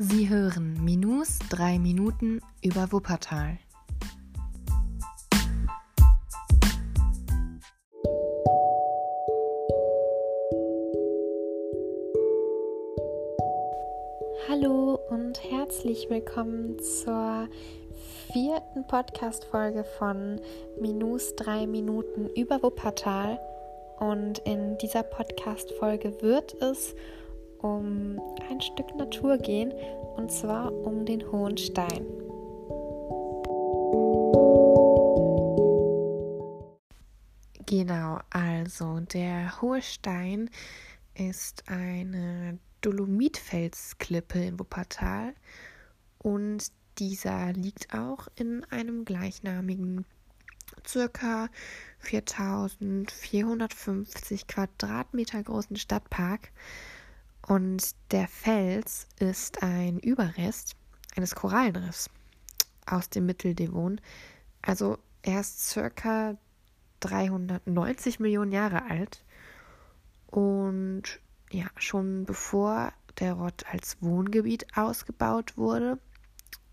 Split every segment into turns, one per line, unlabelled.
Sie hören Minus 3 Minuten über Wuppertal.
Hallo und herzlich willkommen zur vierten Podcast-Folge von Minus 3 Minuten über Wuppertal. Und in dieser Podcast-Folge wird es um ein Stück Natur gehen und zwar um den Hohen Stein.
Genau, also der Hohe Stein ist eine Dolomitfelsklippe in Wuppertal und dieser liegt auch in einem gleichnamigen circa 4450 Quadratmeter großen Stadtpark. Und der Fels ist ein Überrest eines Korallenriffs aus dem Mitteldevon. Also er ist circa 390 Millionen Jahre alt. Und ja, schon bevor der Rott als Wohngebiet ausgebaut wurde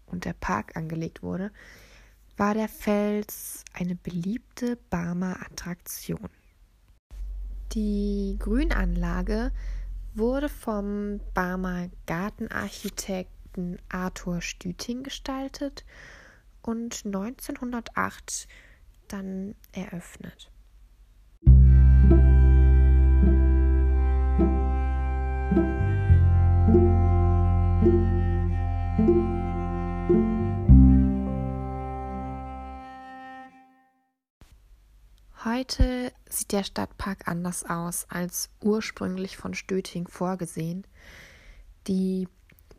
und der Park angelegt wurde, war der Fels eine beliebte Barmer Attraktion. Die Grünanlage wurde vom Barmer Gartenarchitekten Arthur Stüting gestaltet und 1908 dann eröffnet. Heute sieht der Stadtpark anders aus als ursprünglich von Stöting vorgesehen. Die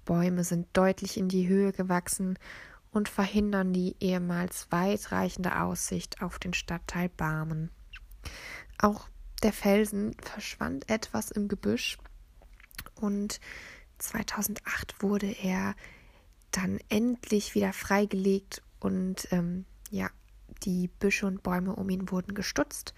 Bäume sind deutlich in die Höhe gewachsen und verhindern die ehemals weitreichende Aussicht auf den Stadtteil Barmen. Auch der Felsen verschwand etwas im Gebüsch und 2008 wurde er dann endlich wieder freigelegt und ähm, ja, die Büsche und Bäume um ihn wurden gestutzt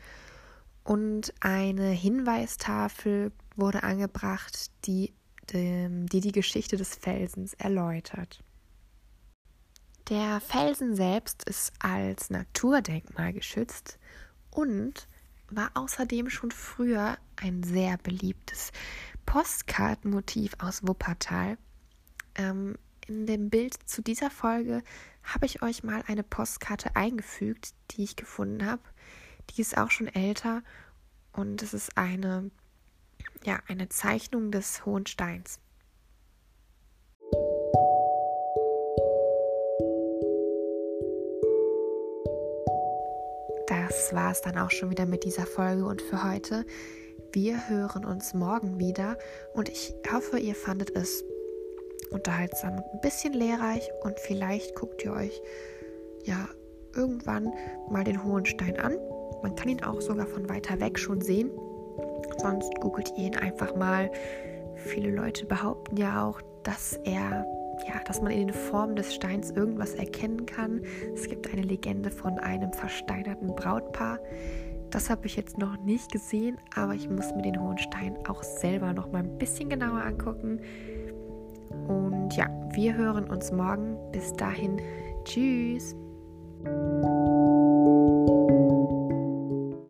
und eine Hinweistafel wurde angebracht, die die, die Geschichte des Felsens erläutert. Der Felsen selbst ist als Naturdenkmal geschützt und war außerdem schon früher ein sehr beliebtes Postkartenmotiv aus Wuppertal. Ähm, in dem Bild zu dieser Folge habe ich euch mal eine Postkarte eingefügt, die ich gefunden habe. Die ist auch schon älter und es ist eine, ja, eine Zeichnung des Hohen Steins. Das war es dann auch schon wieder mit dieser Folge und für heute. Wir hören uns morgen wieder und ich hoffe, ihr fandet es unterhaltsam und ein bisschen lehrreich und vielleicht guckt ihr euch ja irgendwann mal den hohen Stein an. Man kann ihn auch sogar von weiter weg schon sehen. Sonst googelt ihr ihn einfach mal. Viele Leute behaupten ja auch, dass er ja, dass man in den Formen des Steins irgendwas erkennen kann. Es gibt eine Legende von einem versteinerten Brautpaar. Das habe ich jetzt noch nicht gesehen, aber ich muss mir den hohen Stein auch selber noch mal ein bisschen genauer angucken. Und ja, wir hören uns morgen. Bis dahin, tschüss.